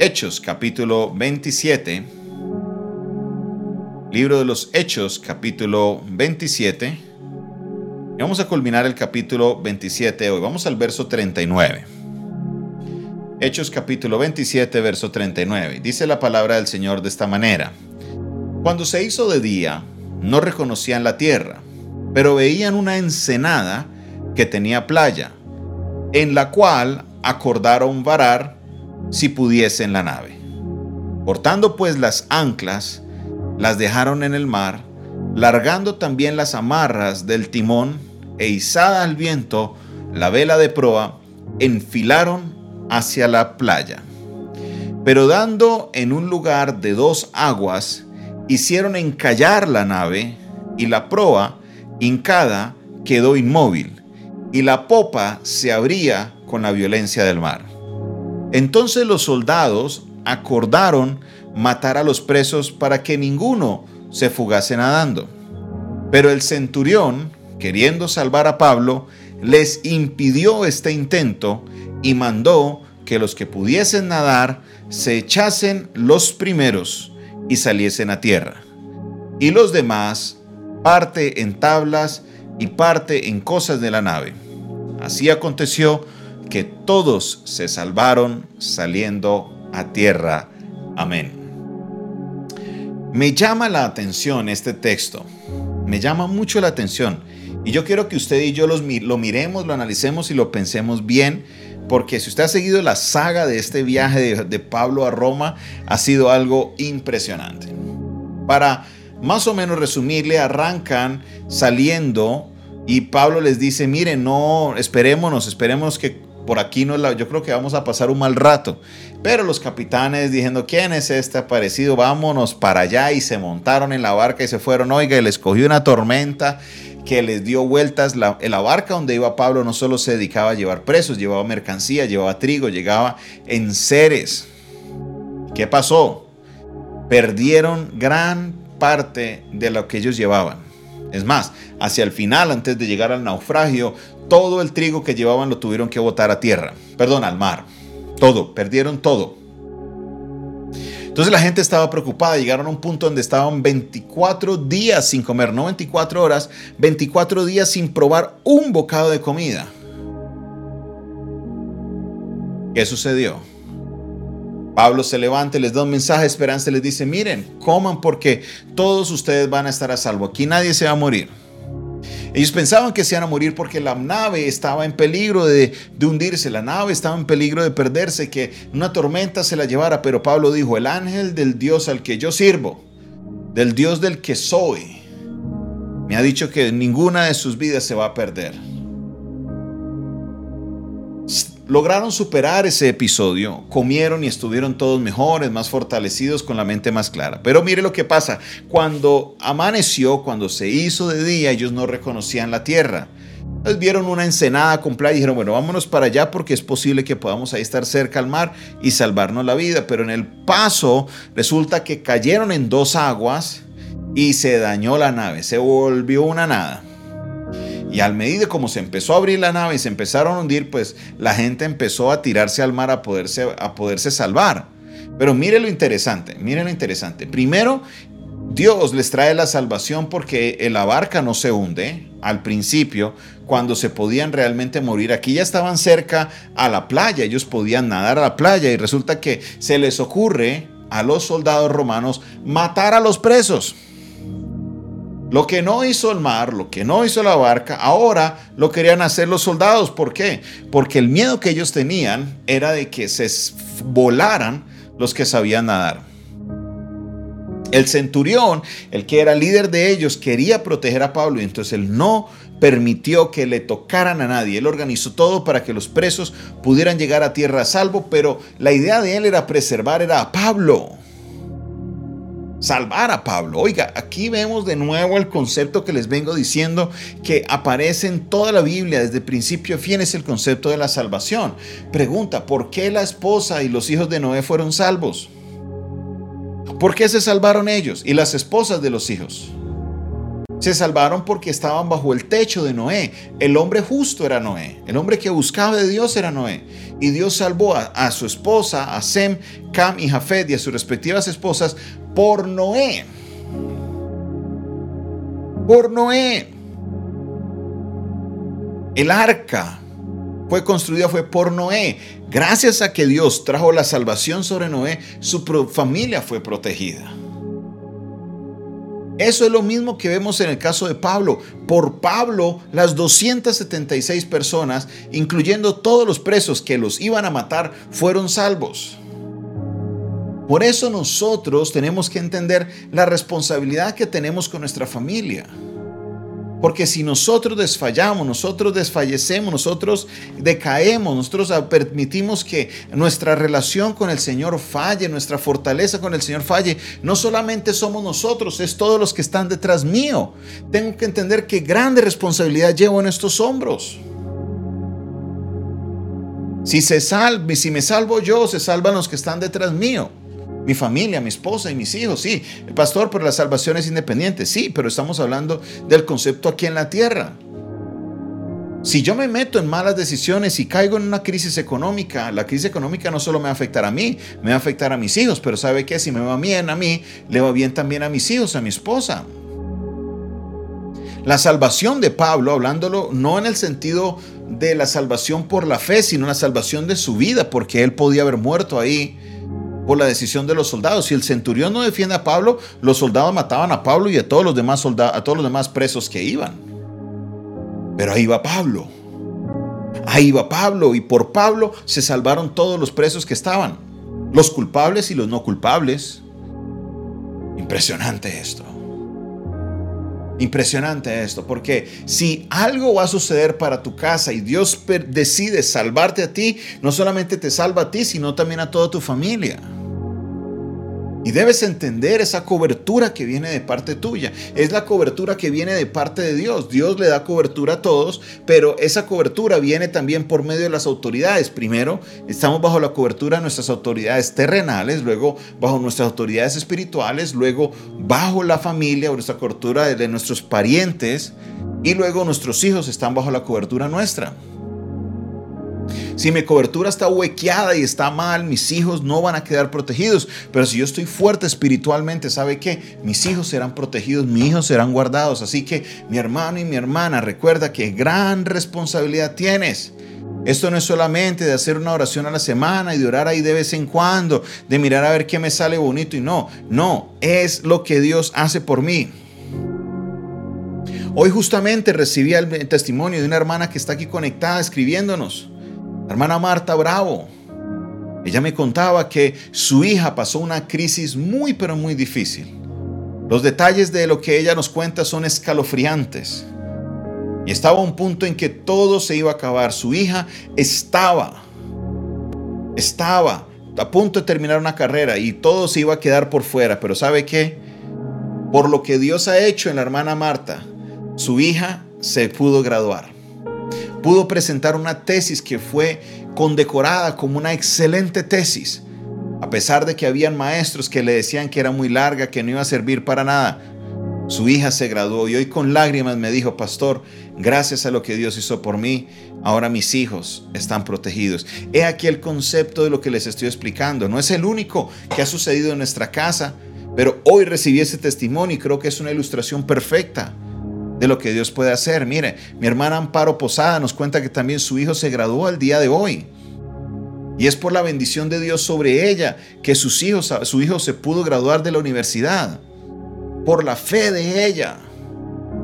Hechos capítulo 27. Libro de los Hechos capítulo 27. Y vamos a culminar el capítulo 27 hoy. Vamos al verso 39. Hechos capítulo 27, verso 39. Dice la palabra del Señor de esta manera. Cuando se hizo de día, no reconocían la tierra, pero veían una ensenada que tenía playa, en la cual acordaron varar si pudiesen la nave. Cortando pues las anclas, las dejaron en el mar, largando también las amarras del timón e izada al viento la vela de proa, enfilaron hacia la playa. Pero dando en un lugar de dos aguas, hicieron encallar la nave y la proa, hincada, quedó inmóvil, y la popa se abría con la violencia del mar. Entonces los soldados acordaron matar a los presos para que ninguno se fugase nadando. Pero el centurión, queriendo salvar a Pablo, les impidió este intento y mandó que los que pudiesen nadar se echasen los primeros y saliesen a tierra. Y los demás, parte en tablas y parte en cosas de la nave. Así aconteció que todos se salvaron saliendo a tierra. Amén. Me llama la atención este texto. Me llama mucho la atención. Y yo quiero que usted y yo los, lo miremos, lo analicemos y lo pensemos bien porque si usted ha seguido la saga de este viaje de, Pablo a Roma, ha sido algo impresionante. Para más o menos resumirle, arrancan saliendo y Pablo les dice, miren, no, esperémonos, esperemos que por aquí no la, yo creo que vamos a pasar un mal rato. Pero los capitanes diciendo, ¿quién es este aparecido? Vámonos para allá y se montaron en la barca y se fueron, oiga, y les cogió una tormenta que les dio vueltas. La, la, barca donde iba Pablo no solo se dedicaba a llevar presos, llevaba mercancía, llevaba trigo, llegaba en seres. ¿Qué pasó? Perdieron gran parte de lo que ellos llevaban. Es más, hacia el final, antes de llegar al naufragio, todo el trigo que llevaban lo tuvieron que botar a tierra, perdón, al mar. Todo, perdieron todo. Entonces la gente estaba preocupada, llegaron a un punto donde estaban 24 días sin comer, no 24 horas, 24 días sin probar un bocado de comida. ¿Qué sucedió? Pablo se levanta, les da un mensaje de esperanza, les dice, miren, coman porque todos ustedes van a estar a salvo, aquí nadie se va a morir. Ellos pensaban que se iban a morir porque la nave estaba en peligro de, hundirse, la nave estaba en peligro de perderse, que una tormenta se la llevara, pero Pablo dijo, el ángel del Dios al que yo sirvo, del Dios del que soy, me ha dicho que ninguna de sus vidas se va a perder lograron superar ese episodio, comieron y estuvieron todos mejores, más fortalecidos, con la mente más clara. Pero mire lo que pasa, cuando amaneció, cuando se hizo de día, ellos no reconocían la tierra. Entonces vieron una ensenada con y dijeron, bueno, vámonos para allá porque es posible que podamos ahí estar cerca al mar y salvarnos la vida. Pero en el paso resulta que cayeron en dos aguas y se dañó la nave, se volvió una nada. Y al medida como se empezó a abrir la nave y se empezaron a hundir, pues la gente empezó a tirarse al mar a poderse, a poderse salvar. Pero mire lo interesante, mire lo interesante. Primero, Dios les trae la salvación porque la barca no se hunde al principio, cuando se podían realmente morir. Aquí ya estaban cerca a la playa, ellos podían nadar a la playa y resulta que se les ocurre a los soldados romanos matar a los presos. Lo que no hizo el mar, lo que no hizo la barca, ahora lo querían hacer los soldados. ¿Por qué? Porque el miedo que ellos tenían era de que se volaran los que sabían nadar. El centurión, el que era líder de ellos, quería proteger a Pablo y entonces él no permitió que le tocaran a nadie. Él organizó todo para que los presos pudieran llegar a tierra a salvo, pero la idea de él era preservar era a Pablo salvar a Pablo. Oiga, aquí vemos de nuevo el concepto que les vengo diciendo que aparece en toda la Biblia desde principio a fin, es el concepto de la salvación. Pregunta, ¿por qué la esposa y los hijos de Noé fueron salvos? ¿Por qué se salvaron ellos y las esposas de los hijos? Se salvaron porque estaban bajo el techo de Noé. El hombre justo era Noé. El hombre que buscaba de Dios era Noé. Y Dios salvó a, su esposa, a Sem, Cam y Jafet y a sus respectivas esposas por Noé. Por Noé. El arca fue construida fue por Noé. Gracias a que Dios trajo la salvación sobre Noé, su familia fue protegida. Eso es lo mismo que vemos en el caso de Pablo. Por Pablo, las 276 personas, incluyendo todos los presos que los iban a matar, fueron salvos. Por eso nosotros tenemos que entender la responsabilidad que tenemos con nuestra familia. Porque si nosotros desfallamos, nosotros desfallecemos, nosotros decaemos, nosotros permitimos que nuestra relación con el Señor falle, nuestra fortaleza con el Señor falle, no solamente somos nosotros, es todos los que están detrás mío. Tengo que entender qué grande responsabilidad llevo en estos hombros. Si, se salve, si me salvo yo, se salvan los que están detrás mío mi familia, mi esposa y mis hijos, sí. Pastor, pero la salvación es independiente, sí, pero estamos hablando del concepto aquí en la tierra. Si yo me meto en malas decisiones y caigo en una crisis económica, la crisis económica no solo me va a afectar a mí, me va a afectar a mis hijos, pero ¿sabe qué? Si me va bien a mí, le va bien también a mis hijos, a mi esposa. La salvación de Pablo, hablándolo no en el sentido de la salvación por la fe, sino la salvación de su vida, porque él podía haber muerto ahí por la decisión de los soldados. Si el centurión no defiende a Pablo, los soldados mataban a Pablo y a todos los demás a todos los demás presos que iban. Pero ahí va Pablo. Ahí va Pablo y por Pablo se salvaron todos los presos que estaban, los culpables y los no culpables. Impresionante esto. Impresionante esto, porque si algo va a suceder para tu casa y Dios decide salvarte a ti, no solamente te salva a ti, sino también a toda tu familia. Y debes entender esa cobertura que viene de parte tuya. Es la cobertura que viene de parte de Dios. Dios le da cobertura a todos, pero esa cobertura viene también por medio de las autoridades. Primero, estamos bajo la cobertura de nuestras autoridades terrenales, luego bajo nuestras autoridades espirituales, luego bajo la familia o nuestra cobertura de nuestros parientes y luego nuestros hijos están bajo la cobertura nuestra. Si mi cobertura está huequeada y está mal, mis hijos no van a quedar protegidos. Pero si yo estoy fuerte espiritualmente, ¿sabe qué? Mis hijos serán protegidos, mis hijos serán guardados. Así que mi hermano y mi hermana, recuerda que gran responsabilidad tienes. Esto no es solamente de hacer una oración a la semana y de orar ahí de vez en cuando, de mirar a ver qué me sale bonito y no, no, es lo que Dios hace por mí. Hoy justamente recibí el testimonio de una hermana que está aquí conectada escribiéndonos hermana Marta Bravo. Ella me contaba que su hija pasó una crisis muy pero muy difícil. Los detalles de lo que ella nos cuenta son escalofriantes. Y estaba un punto en que todo se iba a acabar. Su hija estaba, estaba a punto de terminar una carrera y todo se iba a quedar por fuera. Pero ¿sabe qué? Por lo que Dios ha hecho en la hermana Marta, su hija se pudo graduar pudo presentar una tesis que fue condecorada como una excelente tesis, a pesar de que habían maestros que le decían que era muy larga, que no iba a servir para nada. Su hija se graduó y hoy con lágrimas me dijo, pastor, gracias a lo que Dios hizo por mí, ahora mis hijos están protegidos. He aquí el concepto de lo que les estoy explicando. No es el único que ha sucedido en nuestra casa, pero hoy recibí ese testimonio y creo que es una ilustración perfecta de lo que Dios puede hacer. Mire, mi hermana Amparo Posada nos cuenta que también su hijo se graduó el día de hoy. Y es por la bendición de Dios sobre ella que sus hijos, su hijo se pudo graduar de la universidad. Por la fe de ella.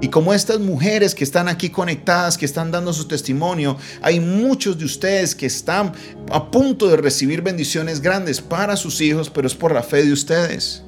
Y como estas mujeres que están aquí conectadas, que están dando su testimonio, hay muchos de ustedes que están a punto de recibir bendiciones grandes para sus hijos, pero es por la fe de ustedes.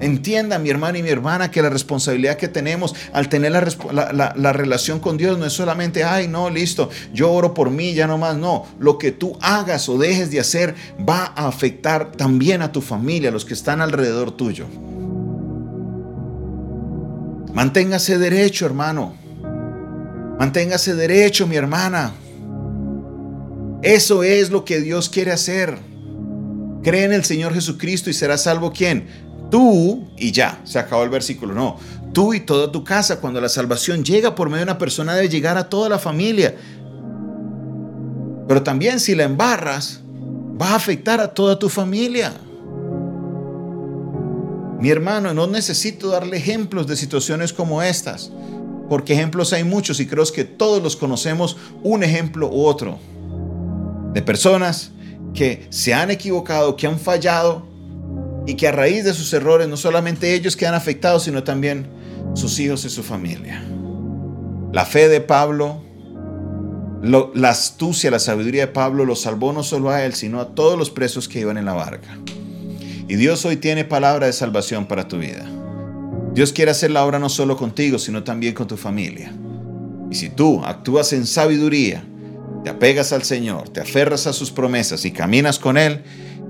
Entienda, mi hermano y mi hermana, que la responsabilidad que tenemos al tener la, relación con Dios no es solamente, ay, no, listo, yo oro por mí, ya no más. No, lo que tú hagas o dejes de hacer va a afectar también a tu familia, a los que están alrededor tuyo. Manténgase derecho, hermano. Manténgase derecho, mi hermana. Eso es lo que Dios quiere hacer. Cree en el Señor Jesucristo y será salvo quién? Tú y ya, se acabó el versículo. No, tú y toda tu casa, cuando la salvación llega por medio de una persona, debe llegar a toda la familia. Pero también si la embarras, va a afectar a toda tu familia. Mi hermano, no necesito darle ejemplos de situaciones como estas, porque ejemplos hay muchos y creo que todos los conocemos un ejemplo u otro de personas que se han equivocado, que han fallado y que a raíz de sus errores no solamente ellos quedan afectados, sino también sus hijos y su familia. La fe de Pablo, la astucia, la sabiduría de Pablo lo salvó no solo a él, sino a todos los presos que iban en la barca. Y Dios hoy tiene palabra de salvación para tu vida. Dios quiere hacer la obra no solo contigo, sino también con tu familia. Y si tú actúas en sabiduría, te apegas al Señor, te aferras a sus promesas y caminas con Él,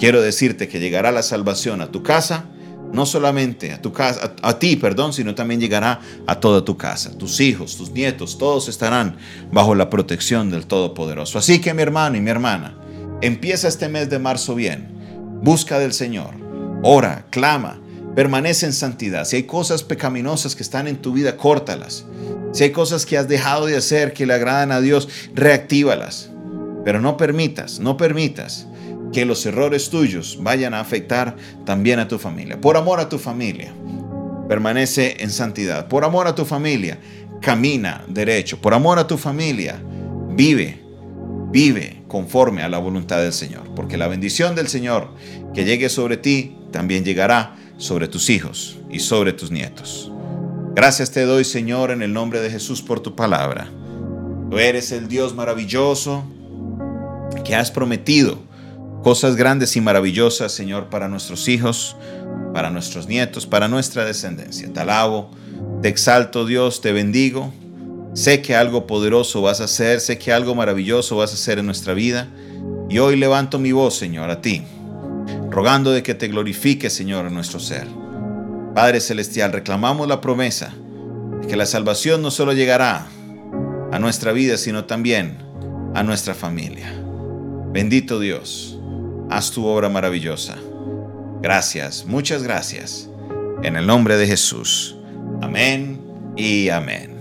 quiero decirte que llegará la salvación a tu casa, no solamente a tu casa, a, ti, perdón, sino también llegará a toda tu casa. Tus hijos, tus nietos, todos estarán bajo la protección del Todopoderoso. Así que mi hermano y mi hermana, empieza este mes de marzo bien. Busca del Señor, ora, clama, permanece en santidad. Si hay cosas pecaminosas que están en tu vida, córtalas. Si hay cosas que has dejado de hacer que le agradan a Dios, reactívalas. Pero no permitas, no permitas que los errores tuyos vayan a afectar también a tu familia. Por amor a tu familia, permanece en santidad. Por amor a tu familia, camina derecho. Por amor a tu familia, vive, vive conforme a la voluntad del Señor. Porque la bendición del Señor que llegue sobre ti también llegará sobre tus hijos y sobre tus nietos. Gracias te doy, Señor, en el nombre de Jesús por tu palabra. Tú eres el Dios maravilloso que has prometido cosas grandes y maravillosas, Señor, para nuestros hijos, para nuestros nietos, para nuestra descendencia. Te alabo, te exalto, Dios, te bendigo. Sé que algo poderoso vas a hacer, sé que algo maravilloso vas a hacer en nuestra vida. Y hoy levanto mi voz, Señor, a ti, rogando de que te glorifique, Señor, en nuestro ser. Padre Celestial, reclamamos la promesa de que la salvación no solo llegará a nuestra vida, sino también a nuestra familia. Bendito Dios, haz tu obra maravillosa. Gracias, muchas gracias. En el nombre de Jesús. Amén y amén.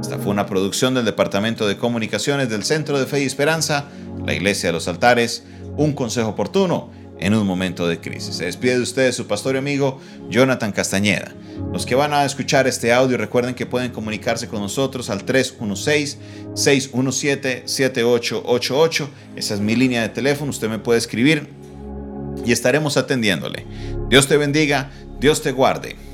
Esta fue una producción del Departamento de Comunicaciones del Centro de Fe y Esperanza, la Iglesia de los Altares, un consejo oportuno en un momento de crisis. Se despide de ustedes su pastor y amigo Jonathan Castañeda. Los que van a escuchar este audio recuerden que pueden comunicarse con nosotros al 316-617-7888. Esa es mi línea de teléfono, usted me puede escribir y estaremos atendiéndole. Dios te bendiga, Dios te guarde.